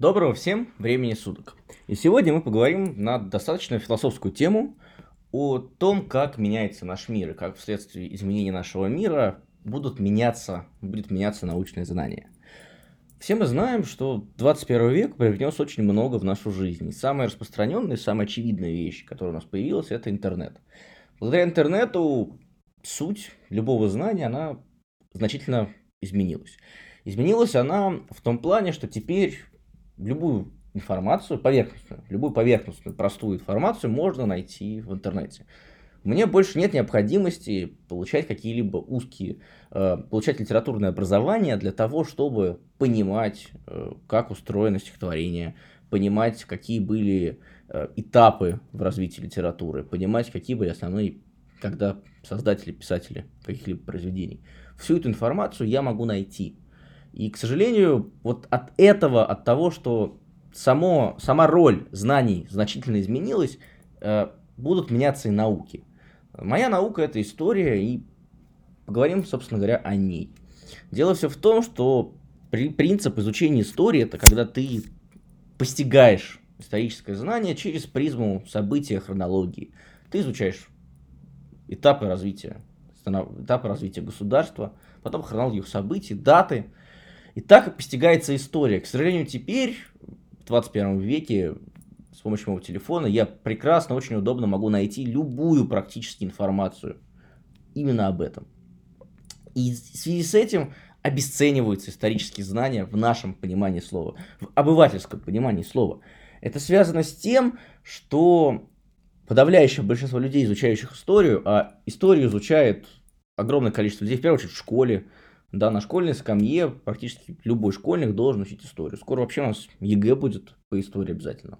Доброго всем времени суток. И сегодня мы поговорим на достаточно философскую тему о том, как меняется наш мир, и как вследствие изменения нашего мира будут меняться, будет меняться научные знания. Все мы знаем, что 21 век привнес очень много в нашу жизнь. Самая распространенная, самая очевидная вещь, которая у нас появилась, это интернет. Благодаря интернету суть любого знания, она значительно изменилась. Изменилась она в том плане, что теперь любую информацию, поверхностную, любую поверхностную, простую информацию можно найти в интернете. Мне больше нет необходимости получать какие-либо узкие, э, получать литературное образование для того, чтобы понимать, э, как устроено стихотворение, понимать, какие были э, этапы в развитии литературы, понимать, какие были основные, когда создатели, писатели каких-либо произведений. Всю эту информацию я могу найти. И, к сожалению, вот от этого, от того, что само, сама роль знаний значительно изменилась, э, будут меняться и науки. Моя наука – это история, и поговорим, собственно говоря, о ней. Дело все в том, что при, принцип изучения истории – это когда ты постигаешь историческое знание через призму события, хронологии. Ты изучаешь этапы развития, этапы развития государства, потом хронологию событий, даты – и так постигается история. К сожалению, теперь, в 21 веке, с помощью моего телефона, я прекрасно, очень удобно могу найти любую практически информацию именно об этом. И в связи с этим обесцениваются исторические знания в нашем понимании слова, в обывательском понимании слова. Это связано с тем, что подавляющее большинство людей, изучающих историю, а историю изучает огромное количество людей, в первую очередь в школе, да, на школьной скамье практически любой школьник должен учить историю. Скоро вообще у нас ЕГЭ будет по истории обязательно.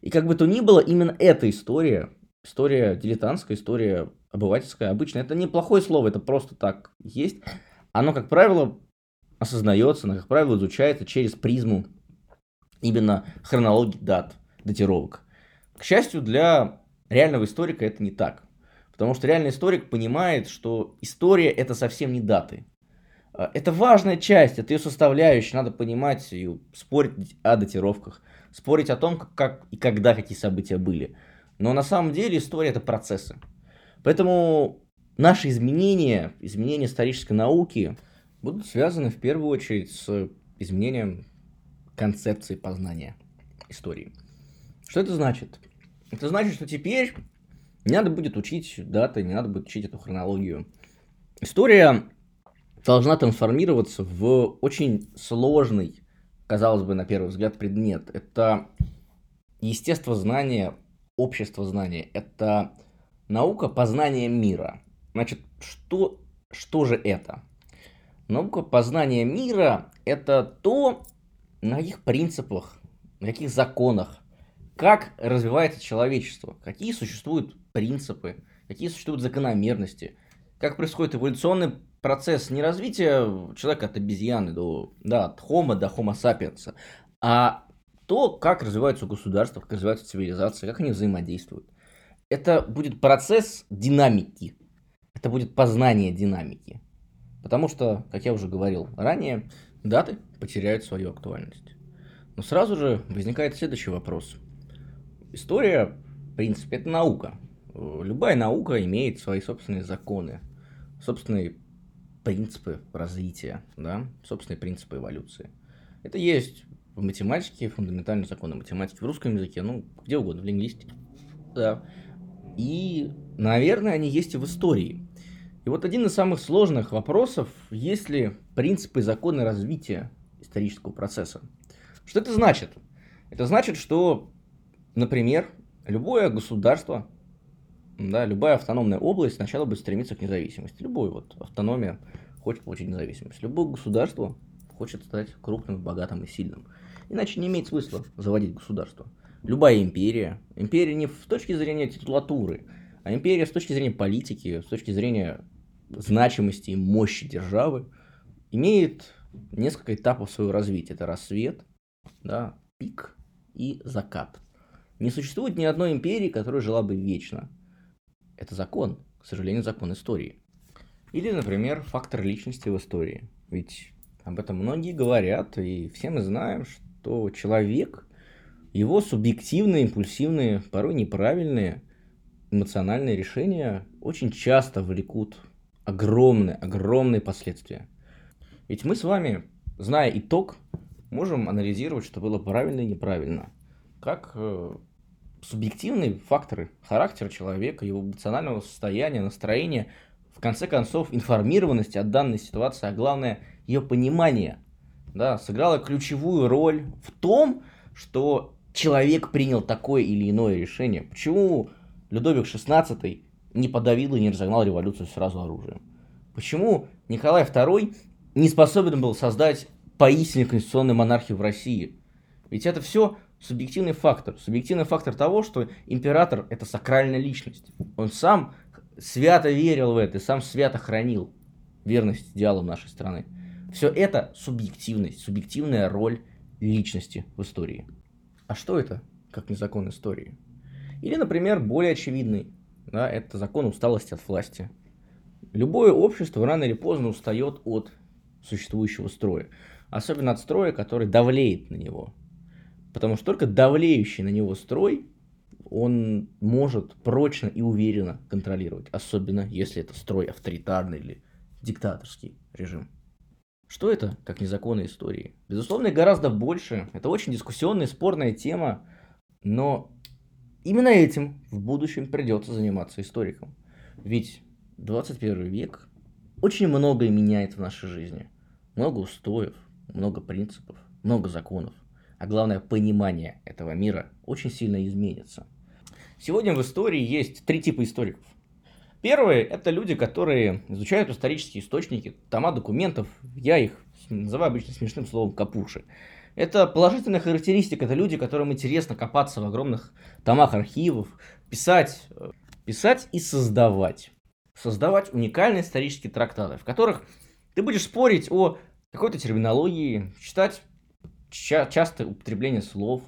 И как бы то ни было, именно эта история, история дилетантская, история обывательская, обычно, это неплохое слово, это просто так есть. Оно, как правило, осознается, оно, как правило, изучается через призму именно хронологии дат, датировок. К счастью, для реального историка это не так. Потому что реальный историк понимает, что история это совсем не даты. А, это важная часть, это ее составляющая, надо понимать и спорить о датировках, спорить о том, как и когда какие события были. Но на самом деле история это процессы. Поэтому наши изменения, изменения исторической науки будут связаны в первую очередь с изменением концепции познания истории. Что это значит? Это значит, что теперь не надо будет учить даты, не надо будет учить эту хронологию. История должна трансформироваться в очень сложный, казалось бы, на первый взгляд, предмет. Это естествознание, общество знания, это наука познания мира. Значит, что, что же это? Наука познания мира – это то, на каких принципах, на каких законах, как развивается человечество, какие существуют принципы, какие существуют закономерности, как происходит эволюционный процесс не развития человека от обезьяны до, да, от хома до хомо сапиенса, а то, как развиваются государства, как развиваются цивилизации, как они взаимодействуют. Это будет процесс динамики. Это будет познание динамики. Потому что, как я уже говорил ранее, даты потеряют свою актуальность. Но сразу же возникает следующий вопрос. История, в принципе, это наука. Любая наука имеет свои собственные законы, собственные принципы развития, да, собственные принципы эволюции. Это есть в математике, фундаментальные законы математики, в русском языке, ну, где угодно, в лингвистике. Да. И, наверное, они есть и в истории. И вот один из самых сложных вопросов, есть ли принципы и законы развития исторического процесса. Что это значит? Это значит, что, например, любое государство да, любая автономная область сначала будет стремиться к независимости. Любая вот автономия хочет получить независимость. Любое государство хочет стать крупным, богатым и сильным. Иначе не имеет смысла заводить государство. Любая империя, империя не с точки зрения титулатуры, а империя с точки зрения политики, с точки зрения значимости и мощи державы, имеет несколько этапов своего развития. Это рассвет, да, пик и закат. Не существует ни одной империи, которая жила бы вечно. Это закон, к сожалению, закон истории. Или, например, фактор личности в истории. Ведь об этом многие говорят, и все мы знаем, то человек, его субъективные, импульсивные, порой неправильные эмоциональные решения очень часто влекут огромные, огромные последствия. Ведь мы с вами, зная итог, можем анализировать, что было правильно и неправильно. Как э, субъективные факторы характера человека, его эмоционального состояния, настроения, в конце концов, информированности о данной ситуации, а главное, ее понимание, да, сыграла ключевую роль в том, что человек принял такое или иное решение. Почему Людовик XVI не подавил и не разогнал революцию сразу оружием? Почему Николай II не способен был создать поистине конституционную монархию в России? Ведь это все субъективный фактор. Субъективный фактор того, что император – это сакральная личность. Он сам свято верил в это, и сам свято хранил верность идеалам нашей страны. Все это субъективность, субъективная роль личности в истории. А что это, как не закон истории? Или, например, более очевидный, да, это закон усталости от власти. Любое общество рано или поздно устает от существующего строя. Особенно от строя, который давлеет на него. Потому что только давлеющий на него строй, он может прочно и уверенно контролировать. Особенно если это строй авторитарный или диктаторский режим. Что это, как незаконные истории? Безусловно, гораздо больше. Это очень дискуссионная, спорная тема, но именно этим в будущем придется заниматься историкам. Ведь 21 век очень многое меняет в нашей жизни. Много устоев, много принципов, много законов а главное понимание этого мира очень сильно изменится. Сегодня в истории есть три типа историков. Первые – это люди, которые изучают исторические источники, тома документов, я их называю обычно смешным словом «капуши». Это положительная характеристика, это люди, которым интересно копаться в огромных томах архивов, писать, писать и создавать. Создавать уникальные исторические трактаты, в которых ты будешь спорить о какой-то терминологии, читать ча- частое употребление слов,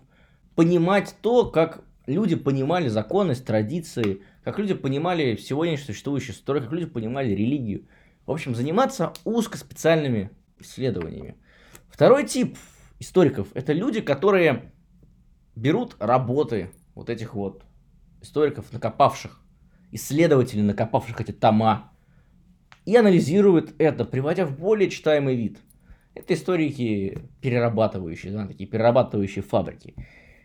понимать то, как люди понимали законность, традиции, как люди понимали сегодняшний существующий строй, как люди понимали религию. В общем, заниматься узкоспециальными исследованиями. Второй тип историков – это люди, которые берут работы вот этих вот историков, накопавших, исследователей, накопавших эти тома, и анализируют это, приводя в более читаемый вид – это историки перерабатывающие, да, такие перерабатывающие фабрики.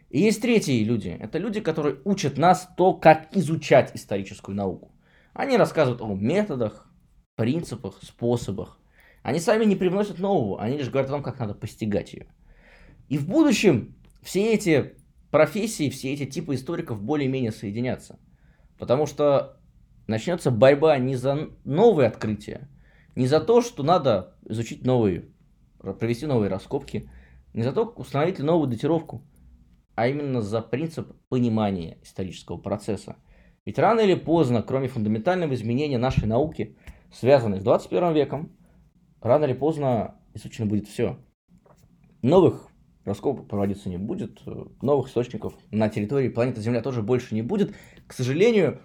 И есть третьи люди. Это люди, которые учат нас то, как изучать историческую науку. Они рассказывают о методах, принципах, способах. Они сами не привносят нового, они лишь говорят о том, как надо постигать ее. И в будущем все эти профессии, все эти типы историков более-менее соединятся. Потому что начнется борьба не за новые открытия, не за то, что надо изучить новые провести новые раскопки, не за то, установить новую датировку, а именно за принцип понимания исторического процесса. Ведь рано или поздно, кроме фундаментального изменения нашей науки, связанной с 21 веком, рано или поздно изучено будет все. Новых раскопок проводиться не будет, новых источников на территории планеты Земля тоже больше не будет. К сожалению,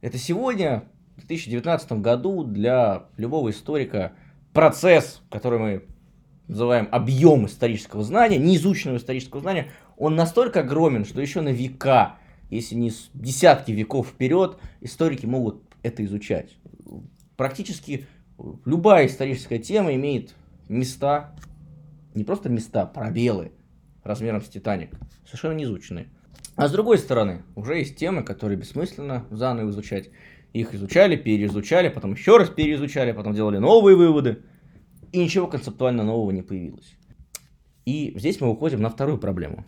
это сегодня, в 2019 году, для любого историка процесс, который мы называем объем исторического знания, неизученного исторического знания, он настолько огромен, что еще на века, если не десятки веков вперед, историки могут это изучать. Практически любая историческая тема имеет места, не просто места, пробелы размером с Титаник, совершенно не изученные. А с другой стороны, уже есть темы, которые бессмысленно заново изучать. Их изучали, переизучали, потом еще раз переизучали, потом делали новые выводы – и ничего концептуально нового не появилось. И здесь мы уходим на вторую проблему.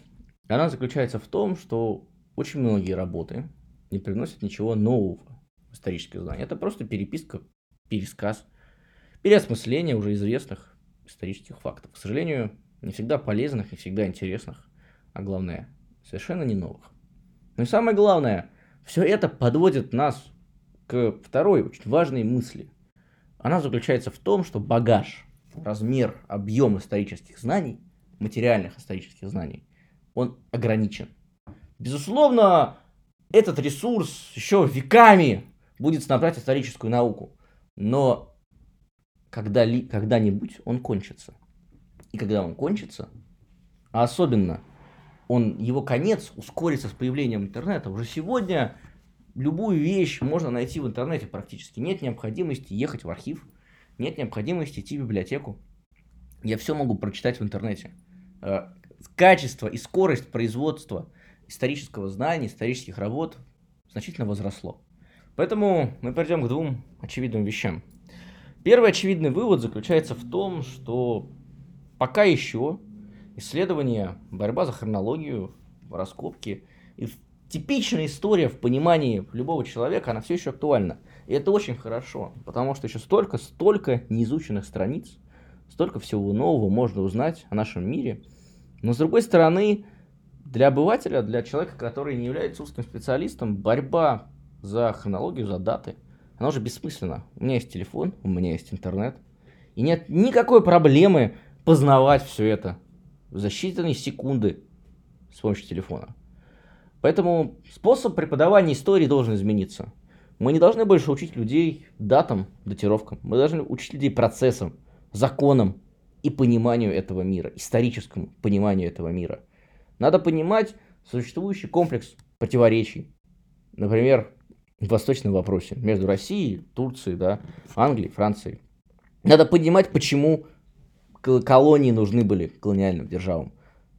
Она заключается в том, что очень многие работы не приносят ничего нового в историческое знание. Это просто переписка, пересказ, переосмысление уже известных исторических фактов. К сожалению, не всегда полезных, не всегда интересных, а главное, совершенно не новых. Но и самое главное, все это подводит нас к второй очень важной мысли. Она заключается в том, что багаж – размер, объем исторических знаний, материальных исторических знаний, он ограничен. Безусловно, этот ресурс еще веками будет снабжать историческую науку, но когда ли, когда-нибудь он кончится. И когда он кончится, а особенно он, его конец ускорится с появлением интернета. Уже сегодня любую вещь можно найти в интернете практически. Нет необходимости ехать в архив, нет необходимости идти в библиотеку. Я все могу прочитать в интернете. Э, качество и скорость производства исторического знания, исторических работ значительно возросло. Поэтому мы перейдем к двум очевидным вещам. Первый очевидный вывод заключается в том, что пока еще исследование, борьба за хронологию, раскопки и типичная история в понимании любого человека, она все еще актуальна. И это очень хорошо, потому что еще столько, столько неизученных страниц, столько всего нового можно узнать о нашем мире. Но с другой стороны, для обывателя, для человека, который не является узким специалистом, борьба за хронологию, за даты, она уже бессмысленна. У меня есть телефон, у меня есть интернет, и нет никакой проблемы познавать все это за считанные секунды с помощью телефона. Поэтому способ преподавания истории должен измениться. Мы не должны больше учить людей датам, датировкам. Мы должны учить людей процессам, законам и пониманию этого мира, историческому пониманию этого мира. Надо понимать существующий комплекс противоречий. Например, в восточном вопросе между Россией, Турцией, да, Англией, Францией. Надо понимать, почему колонии нужны были колониальным державам.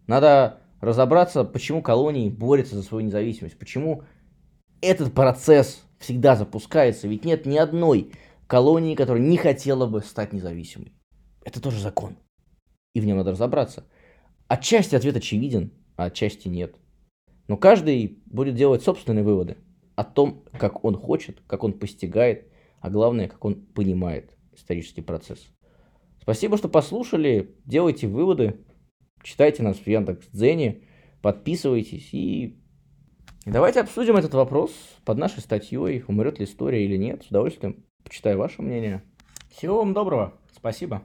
Надо разобраться, почему колонии борются за свою независимость, почему этот процесс всегда запускается, ведь нет ни одной колонии, которая не хотела бы стать независимой. Это тоже закон, и в нем надо разобраться. Отчасти ответ очевиден, а отчасти нет. Но каждый будет делать собственные выводы о том, как он хочет, как он постигает, а главное, как он понимает исторический процесс. Спасибо, что послушали. Делайте выводы. Читайте нас в Яндекс.Дзене. Подписывайтесь и... Давайте обсудим этот вопрос под нашей статьей. Умрет ли история или нет. С удовольствием почитаю ваше мнение. Всего вам доброго. Спасибо.